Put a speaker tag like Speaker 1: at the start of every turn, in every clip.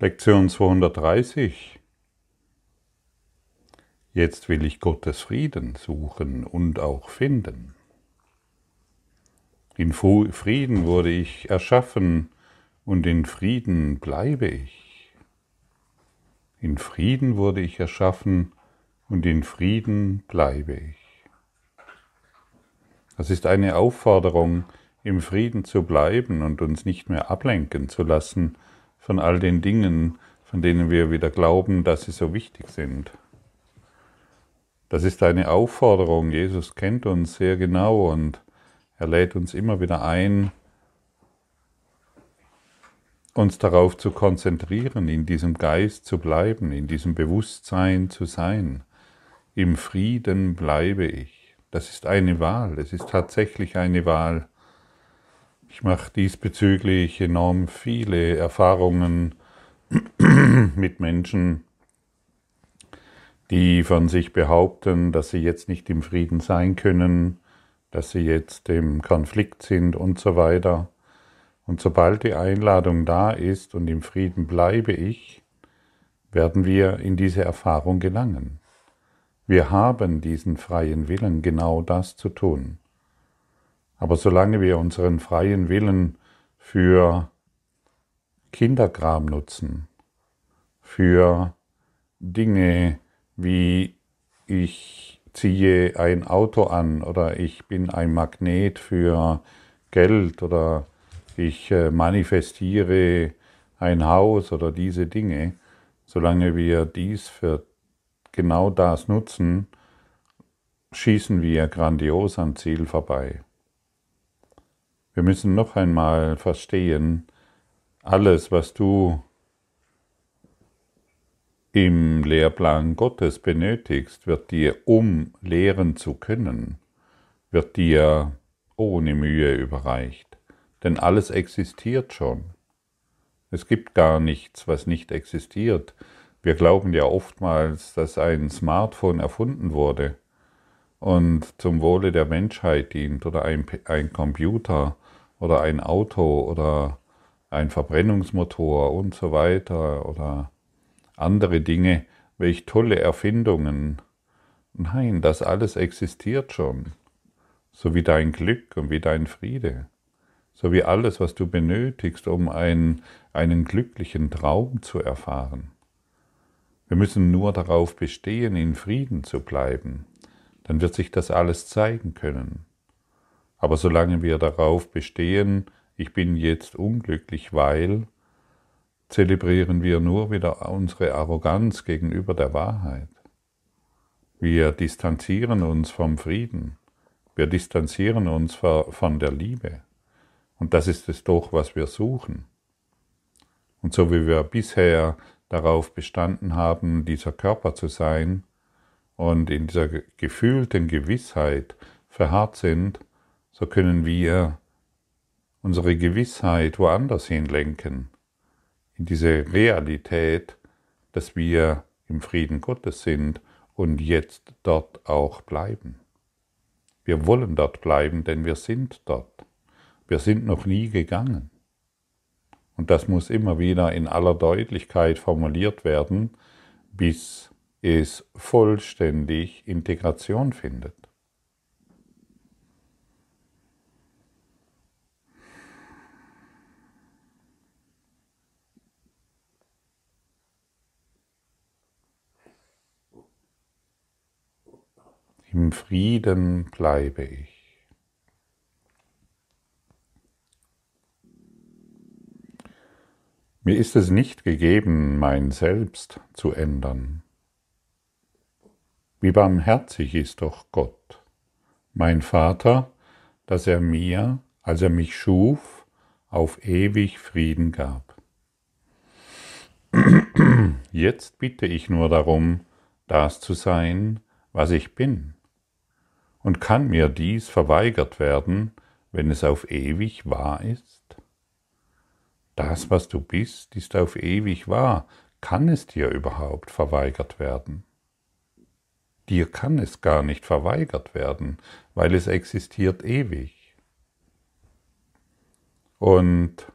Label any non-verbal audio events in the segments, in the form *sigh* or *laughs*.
Speaker 1: Lektion 230. Jetzt will ich Gottes Frieden suchen und auch finden. In Frieden wurde ich erschaffen und in Frieden bleibe ich. In Frieden wurde ich erschaffen und in Frieden bleibe ich. Das ist eine Aufforderung, im Frieden zu bleiben und uns nicht mehr ablenken zu lassen von all den Dingen, von denen wir wieder glauben, dass sie so wichtig sind. Das ist eine Aufforderung. Jesus kennt uns sehr genau und er lädt uns immer wieder ein, uns darauf zu konzentrieren, in diesem Geist zu bleiben, in diesem Bewusstsein zu sein. Im Frieden bleibe ich. Das ist eine Wahl, es ist tatsächlich eine Wahl. Ich mache diesbezüglich enorm viele Erfahrungen *clears throat* mit Menschen, die von sich behaupten, dass sie jetzt nicht im Frieden sein können, dass sie jetzt im Konflikt sind und so weiter. Und sobald die Einladung da ist und im Frieden bleibe ich, werden wir in diese Erfahrung gelangen. Wir haben diesen freien Willen, genau das zu tun. Aber solange wir unseren freien Willen für Kinderkram nutzen, für Dinge wie ich ziehe ein Auto an oder ich bin ein Magnet für Geld oder ich äh, manifestiere ein Haus oder diese Dinge, solange wir dies für genau das nutzen, schießen wir grandios am Ziel vorbei. Wir müssen noch einmal verstehen, alles, was du im Lehrplan Gottes benötigst, wird dir, um lehren zu können, wird dir ohne Mühe überreicht. Denn alles existiert schon. Es gibt gar nichts, was nicht existiert. Wir glauben ja oftmals, dass ein Smartphone erfunden wurde und zum Wohle der Menschheit dient oder ein, ein Computer oder ein Auto oder ein Verbrennungsmotor und so weiter oder andere Dinge, welch tolle Erfindungen. Nein, das alles existiert schon, so wie dein Glück und wie dein Friede, so wie alles, was du benötigst, um einen, einen glücklichen Traum zu erfahren. Wir müssen nur darauf bestehen, in Frieden zu bleiben, dann wird sich das alles zeigen können. Aber solange wir darauf bestehen, ich bin jetzt unglücklich, weil, zelebrieren wir nur wieder unsere Arroganz gegenüber der Wahrheit. Wir distanzieren uns vom Frieden. Wir distanzieren uns von der Liebe. Und das ist es doch, was wir suchen. Und so wie wir bisher darauf bestanden haben, dieser Körper zu sein und in dieser gefühlten Gewissheit verharrt sind, so können wir unsere Gewissheit woanders hinlenken, in diese Realität, dass wir im Frieden Gottes sind und jetzt dort auch bleiben. Wir wollen dort bleiben, denn wir sind dort. Wir sind noch nie gegangen. Und das muss immer wieder in aller Deutlichkeit formuliert werden, bis es vollständig Integration findet. Im Frieden bleibe ich. Mir ist es nicht gegeben, mein Selbst zu ändern. Wie barmherzig ist doch Gott, mein Vater, dass er mir, als er mich schuf, auf ewig Frieden gab. *clears throat* Jetzt bitte ich nur darum, das zu sein, was ich bin und kann mir dies verweigert werden, wenn es auf ewig wahr ist? Das, was du bist, ist auf ewig wahr. Kann es dir überhaupt verweigert werden? Dir kann es gar nicht verweigert werden, weil es existiert ewig. Und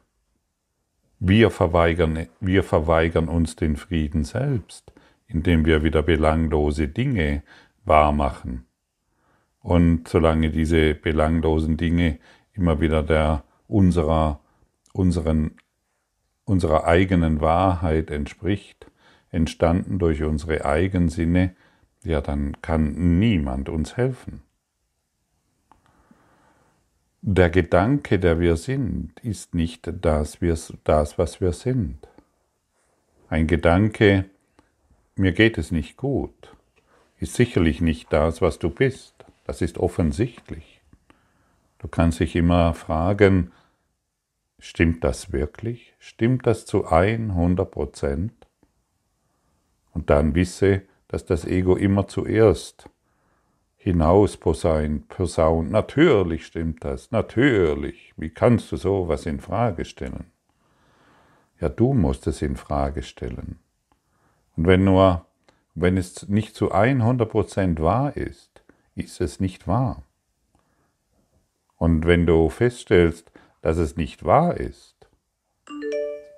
Speaker 1: Wir verweigern, wir verweigern uns den Frieden selbst, indem wir wieder belanglose Dinge wahrmachen. Und solange diese belanglosen Dinge immer wieder der unserer, unseren, unserer eigenen Wahrheit entspricht, entstanden durch unsere Eigensinne, ja, dann kann niemand uns helfen. Der Gedanke, der wir sind, ist nicht das, das, was wir sind. Ein Gedanke, mir geht es nicht gut, ist sicherlich nicht das, was du bist. Das ist offensichtlich. Du kannst dich immer fragen, stimmt das wirklich? Stimmt das zu 100 Prozent? Und dann wisse, dass das Ego immer zuerst hinaus posaunt. Natürlich stimmt das, natürlich. Wie kannst du sowas in Frage stellen? Ja, du musst es in Frage stellen. Und wenn nur, wenn es nicht zu 100% wahr ist, ist es nicht wahr. Und wenn du feststellst, dass es nicht wahr ist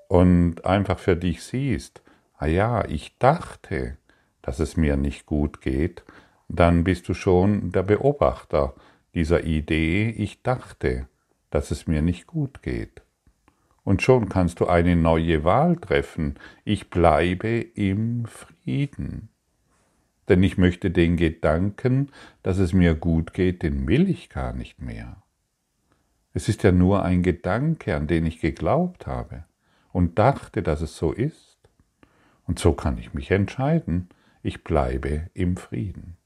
Speaker 1: und einfach für dich siehst, ah ja, ich dachte, dass es mir nicht gut geht, dann bist du schon der Beobachter dieser Idee, ich dachte, dass es mir nicht gut geht. Und schon kannst du eine neue Wahl treffen, ich bleibe im Frieden. Denn ich möchte den Gedanken, dass es mir gut geht, den will ich gar nicht mehr. Es ist ja nur ein Gedanke, an den ich geglaubt habe und dachte, dass es so ist. Und so kann ich mich entscheiden, ich bleibe im Frieden.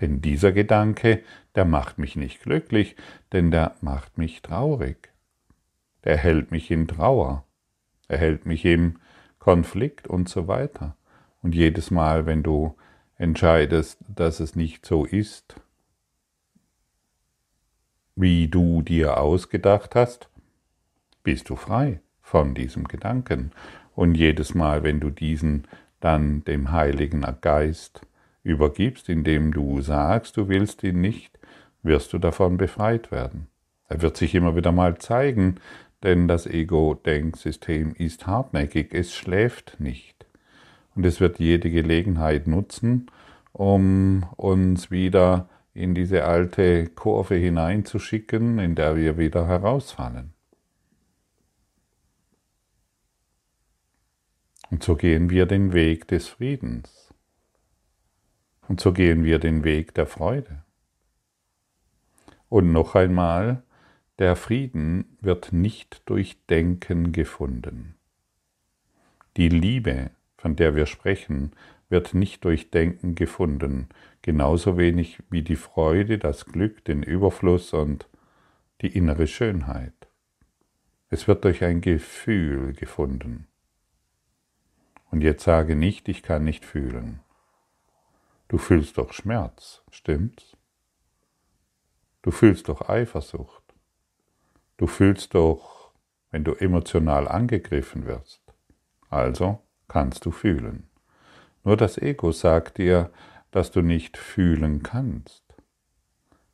Speaker 1: Denn dieser Gedanke, der macht mich nicht glücklich, denn der macht mich traurig. Der hält mich in Trauer, er hält mich im Konflikt und so weiter. Und jedes Mal, wenn du entscheidest, dass es nicht so ist, wie du dir ausgedacht hast, bist du frei von diesem Gedanken. Und jedes Mal, wenn du diesen dann dem Heiligen Geist übergibst, indem du sagst, du willst ihn nicht, wirst du davon befreit werden. Er wird sich immer wieder mal zeigen, denn das Ego-Denksystem ist hartnäckig, es schläft nicht. Und es wird jede Gelegenheit nutzen, um uns wieder in diese alte Kurve hineinzuschicken, in der wir wieder herausfallen. Und so gehen wir den Weg des Friedens. Und so gehen wir den Weg der Freude. Und noch einmal, der Frieden wird nicht durch Denken gefunden. Die Liebe, von der wir sprechen, wird nicht durch Denken gefunden, genauso wenig wie die Freude, das Glück, den Überfluss und die innere Schönheit. Es wird durch ein Gefühl gefunden. Und jetzt sage nicht, ich kann nicht fühlen. Du fühlst doch Schmerz, stimmt's? Du fühlst doch Eifersucht. Du fühlst doch, wenn du emotional angegriffen wirst. Also kannst du fühlen. Nur das Ego sagt dir, dass du nicht fühlen kannst.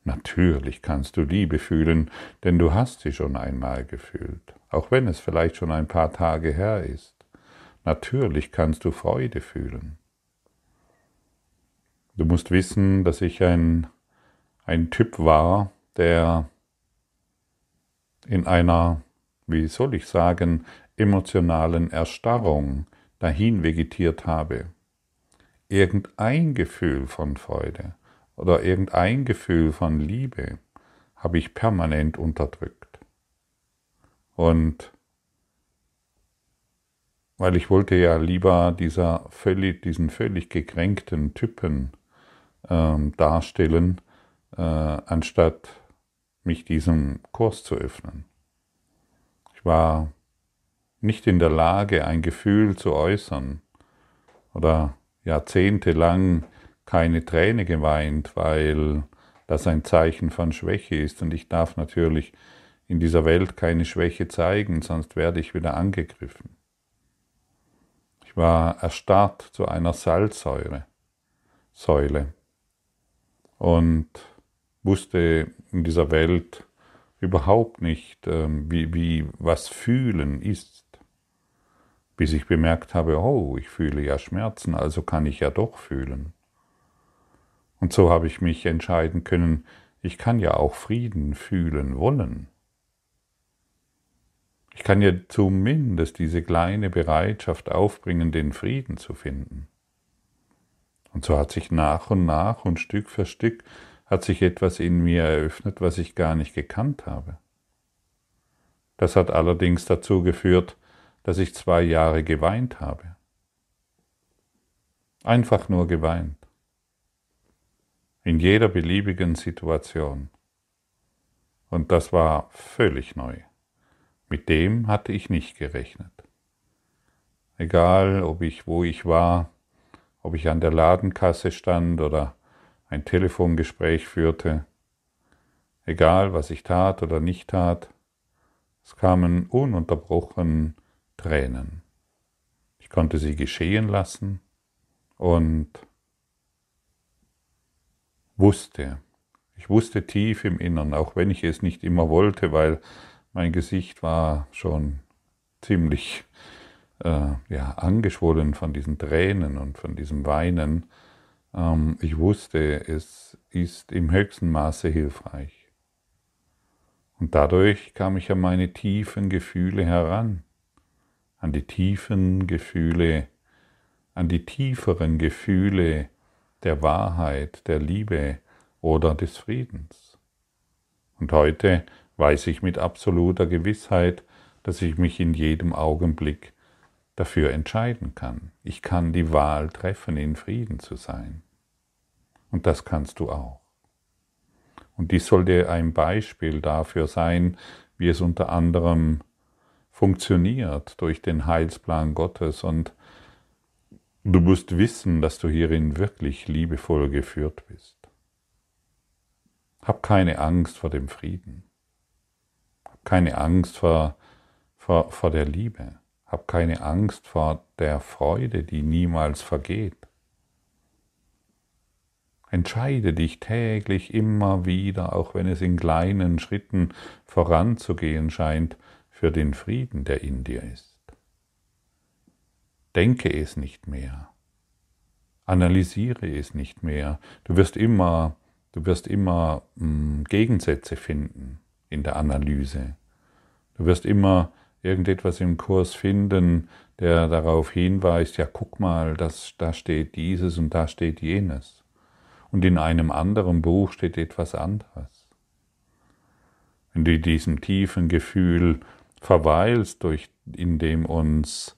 Speaker 1: Natürlich kannst du Liebe fühlen, denn du hast sie schon einmal gefühlt, auch wenn es vielleicht schon ein paar Tage her ist. Natürlich kannst du Freude fühlen. Du musst wissen, dass ich ein, ein Typ war, der in einer, wie soll ich sagen, emotionalen Erstarrung dahin vegetiert habe. Irgendein Gefühl von Freude oder irgendein Gefühl von Liebe habe ich permanent unterdrückt. Und weil ich wollte ja lieber dieser völlig, diesen völlig gekränkten Typen ähm, darstellen, äh, anstatt mich diesem Kurs zu öffnen. Ich war nicht in der Lage, ein Gefühl zu äußern oder jahrzehntelang keine Träne geweint, weil das ein Zeichen von Schwäche ist und ich darf natürlich in dieser Welt keine Schwäche zeigen, sonst werde ich wieder angegriffen. Ich war erstarrt zu einer Salzsäure, Säule und wusste in dieser Welt überhaupt nicht, ähm, wie, wie was fühlen ist. Bis ich bemerkt habe, oh, ich fühle ja Schmerzen, also kann ich ja doch fühlen. Und so habe ich mich entscheiden können, ich kann ja auch Frieden fühlen wollen. Ich kann ja zumindest diese kleine Bereitschaft aufbringen, den Frieden zu finden. Und so hat sich nach und nach und Stück für Stück hat sich etwas in mir eröffnet, was ich gar nicht gekannt habe. Das hat allerdings dazu geführt, dass ich zwei Jahre geweint habe. Einfach nur geweint. In jeder beliebigen Situation. Und das war völlig neu. Mit dem hatte ich nicht gerechnet. Egal, ob ich, wo ich war, ob ich an der Ladenkasse stand oder ein Telefongespräch führte, egal was ich tat oder nicht tat, es kamen ununterbrochen Tränen. Ich konnte sie geschehen lassen und wusste, ich wusste tief im Innern, auch wenn ich es nicht immer wollte, weil mein Gesicht war schon ziemlich äh, ja, angeschwollen von diesen Tränen und von diesem Weinen. Ähm, ich wusste, es ist im höchsten Maße hilfreich. Und dadurch kam ich an meine tiefen Gefühle heran, an die tiefen Gefühle, an die tieferen Gefühle der Wahrheit, der Liebe oder des Friedens. Und heute weiß ich mit absoluter Gewissheit, dass ich mich in jedem Augenblick dafür entscheiden kann. Ich kann die Wahl treffen, in Frieden zu sein. Und das kannst du auch. Und dies soll dir ein Beispiel dafür sein, wie es unter anderem funktioniert durch den Heilsplan Gottes und du musst wissen, dass du hierin wirklich liebevoll geführt bist. Hab keine Angst vor dem Frieden. Hab keine Angst vor, vor, vor der Liebe. Hab keine Angst vor der Freude, die niemals vergeht. Entscheide dich täglich immer wieder, auch wenn es in kleinen Schritten voranzugehen scheint, für den Frieden, der in dir ist. Denke es nicht mehr. Analysiere es nicht mehr. Du wirst immer, du wirst immer mh, hm, Gegensätze finden in der Analyse. Du wirst immer irgendetwas im Kurs finden, der darauf hinweist, ja guck mal, das, da steht dieses und da steht jenes. Und in einem anderen Buch steht etwas anderes. Wenn du diesem tiefen Gefühl verweilst, durch, in dem uns,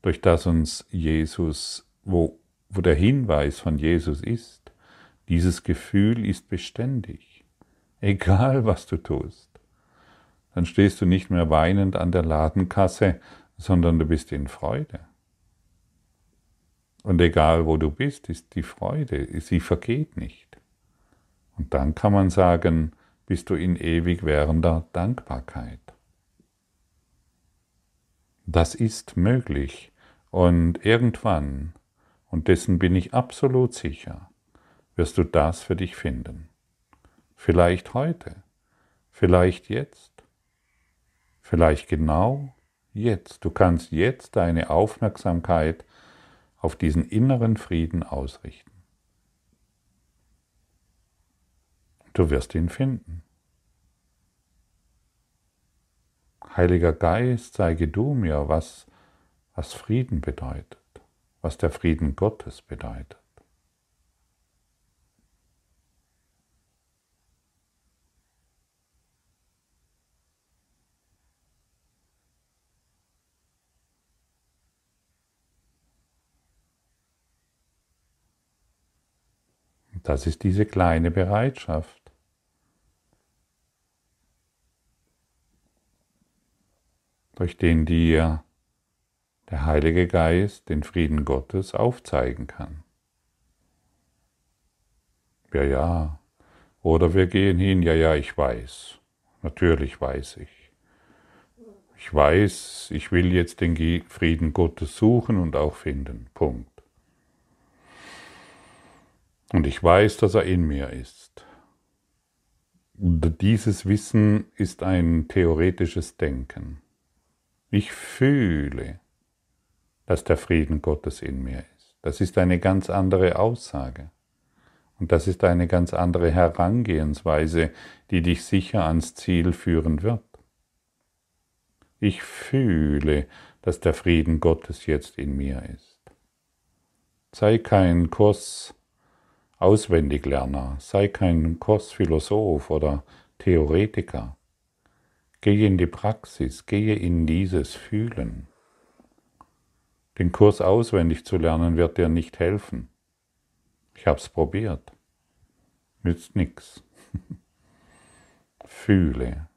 Speaker 1: durch das uns Jesus, wo, wo der Hinweis von Jesus ist, dieses Gefühl ist beständig, egal was du tust dann stehst du nicht mehr weinend an der Ladenkasse, sondern du bist in Freude. Und egal wo du bist, ist die Freude, sie vergeht nicht. Und dann kann man sagen, bist du in ewig währender Dankbarkeit. Das ist möglich und irgendwann, und dessen bin ich absolut sicher, wirst du das für dich finden. Vielleicht heute, vielleicht jetzt, Vielleicht genau jetzt. Du kannst jetzt deine Aufmerksamkeit auf diesen inneren Frieden ausrichten. Du wirst ihn finden. Heiliger Geist, zeige du mir, was, was Frieden bedeutet, was der Frieden Gottes bedeutet. Das ist diese kleine Bereitschaft. Durch den dir der Heilige Geist den Frieden Gottes aufzeigen kann. Ja, ja. Oder wir gehen hin, ja, ja, ich weiß. Natürlich weiß ich. Ich weiß, ich will jetzt den Frieden Gottes suchen und auch finden. Punkt. Und ich weiß, dass er in mir ist. Und dieses Wissen ist ein theoretisches Denken. Ich fühle, dass der Frieden Gottes in mir ist. Das ist eine ganz andere Aussage. Und das ist eine ganz andere Herangehensweise, die dich sicher ans Ziel führen wird. Ich fühle, dass der Frieden Gottes jetzt in mir ist. Sei kein Kurs Auswendiglerner, sei kein Kursphilosoph oder Theoretiker. Gehe in die Praxis, gehe in dieses Fühlen. Den Kurs auswendig zu lernen wird dir nicht helfen. Ich habe es probiert. Nützt nichts. *laughs* Fühle,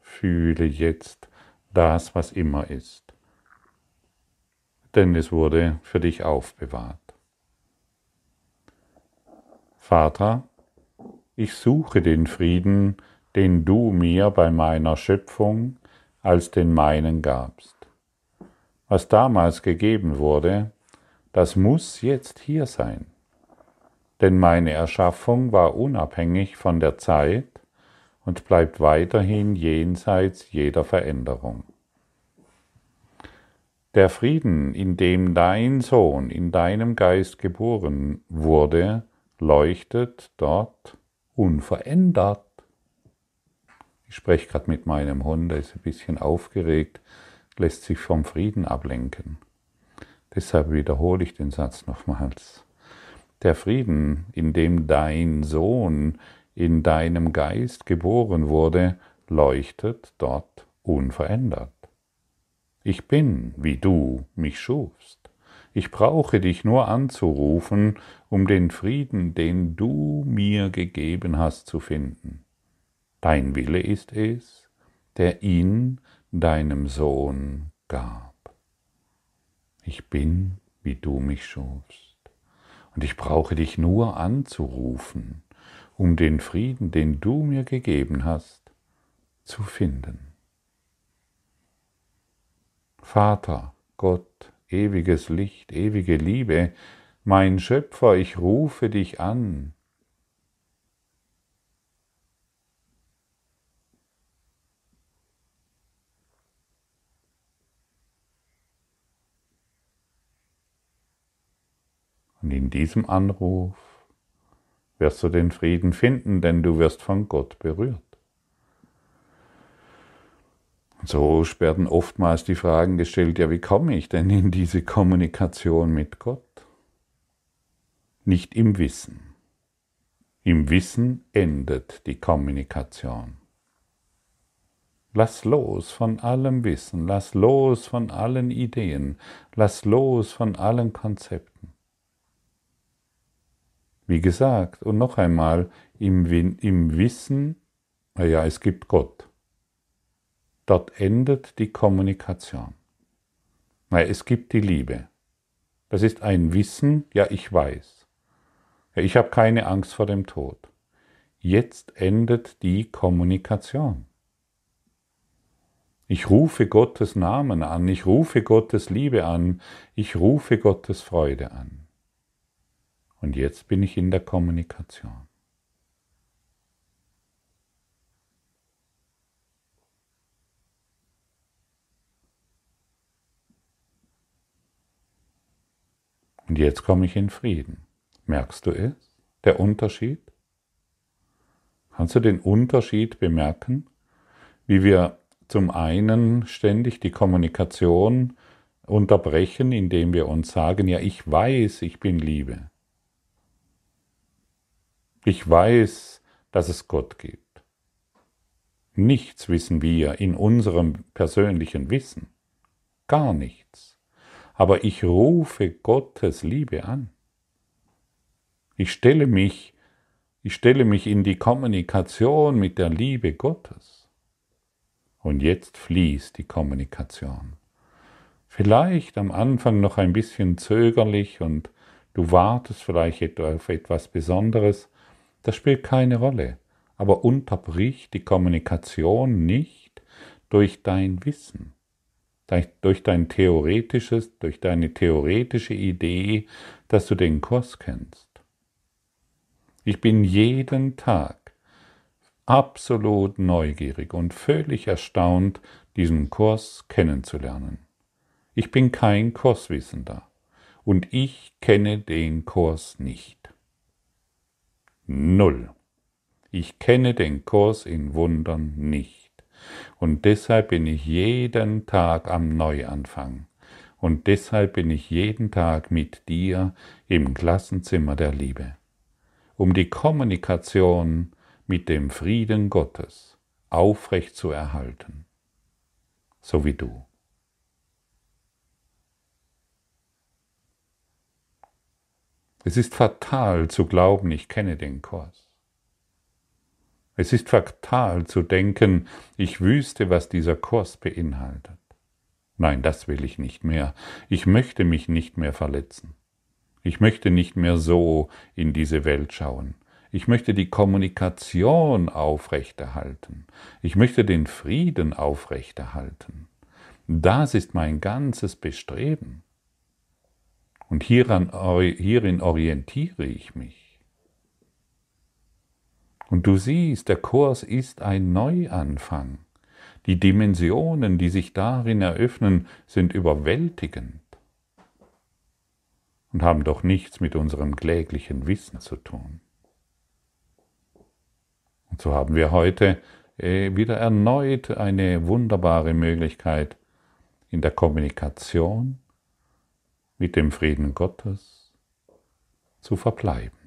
Speaker 1: fühle jetzt das, was immer ist. Denn es wurde für dich aufbewahrt. Vater, ich suche den Frieden, den du mir bei meiner Schöpfung als den meinen gabst. Was damals gegeben wurde, das muss jetzt hier sein. Denn meine Erschaffung war unabhängig von der Zeit und bleibt weiterhin jenseits jeder Veränderung. Der Frieden, in dem dein Sohn in deinem Geist geboren wurde, leuchtet dort unverändert. Ich spreche gerade mit meinem Hund, er ist ein bisschen aufgeregt, lässt sich vom Frieden ablenken. Deshalb wiederhole ich den Satz nochmals. Der Frieden, in dem dein Sohn in deinem Geist geboren wurde, leuchtet dort unverändert. Ich bin, wie du mich schufst. Ich brauche dich nur anzurufen, um den Frieden, den du mir gegeben hast, zu finden. Dein Wille ist es, der ihn deinem Sohn gab. Ich bin, wie du mich schufst. Und ich brauche dich nur anzurufen, um den Frieden, den du mir gegeben hast, zu finden. Vater, Gott, ewiges Licht, ewige Liebe, mein Schöpfer, ich rufe dich an. Und in diesem Anruf wirst du den Frieden finden, denn du wirst von Gott berührt. So werden oftmals die Fragen gestellt, ja, wie komme ich denn in diese Kommunikation mit Gott? Nicht im Wissen. Im Wissen endet die Kommunikation. Lass los von allem Wissen, lass los von allen Ideen, lass los von allen Konzepten. Wie gesagt, und noch einmal, im, im Wissen, naja, es gibt Gott. Dort endet die Kommunikation. Weil es gibt die Liebe. Das ist ein Wissen, ja, ich weiß. Ja, ich habe keine Angst vor dem Tod. Jetzt endet die Kommunikation. Ich rufe Gottes Namen an, ich rufe Gottes Liebe an, ich rufe Gottes Freude an. Und jetzt bin ich in der Kommunikation. Und jetzt komme ich in Frieden. Merkst du es? Der Unterschied? Kannst du den Unterschied bemerken? Wie wir zum einen ständig die Kommunikation unterbrechen, indem wir uns sagen, ja, ich weiß, ich bin Liebe. Ich weiß, dass es Gott gibt. Nichts wissen wir in unserem persönlichen Wissen. Gar nichts aber ich rufe Gottes Liebe an. Ich stelle mich, ich stelle mich in die Kommunikation mit der Liebe Gottes. Und jetzt fließt die Kommunikation. Vielleicht am Anfang noch ein bisschen zögerlich und du wartest vielleicht auf etwas Besonderes, das spielt keine Rolle, aber unterbrich die Kommunikation nicht durch dein Wissen durch dein theoretisches, durch deine theoretische Idee, dass du den Kurs kennst. Ich bin jeden Tag absolut neugierig und völlig erstaunt, diesen Kurs kennenzulernen. Ich bin kein Kurswissender und ich kenne den Kurs nicht. Null. Ich kenne den Kurs in Wundern nicht. Und deshalb bin ich jeden Tag am Neuanfang. Und deshalb bin ich jeden Tag mit dir im Klassenzimmer der Liebe, um die Kommunikation mit dem Frieden Gottes aufrecht zu erhalten, so wie du. Es ist fatal zu glauben, ich kenne den Kurs. Es ist fatal zu denken, ich wüsste, was dieser Kurs beinhaltet. Nein, das will ich nicht mehr. Ich möchte mich nicht mehr verletzen. Ich möchte nicht mehr so in diese Welt schauen. Ich möchte die Kommunikation aufrechterhalten. Ich möchte den Frieden aufrechterhalten. Das ist mein ganzes Bestreben. Und hieran, hierin orientiere ich mich. Und du siehst, der Kurs ist ein Neuanfang. Die Dimensionen, die sich darin eröffnen, sind überwältigend und haben doch nichts mit unserem kläglichen Wissen zu tun. Und so haben wir heute äh, wieder erneut eine wunderbare Möglichkeit in der Kommunikation mit dem Frieden Gottes zu verbleiben.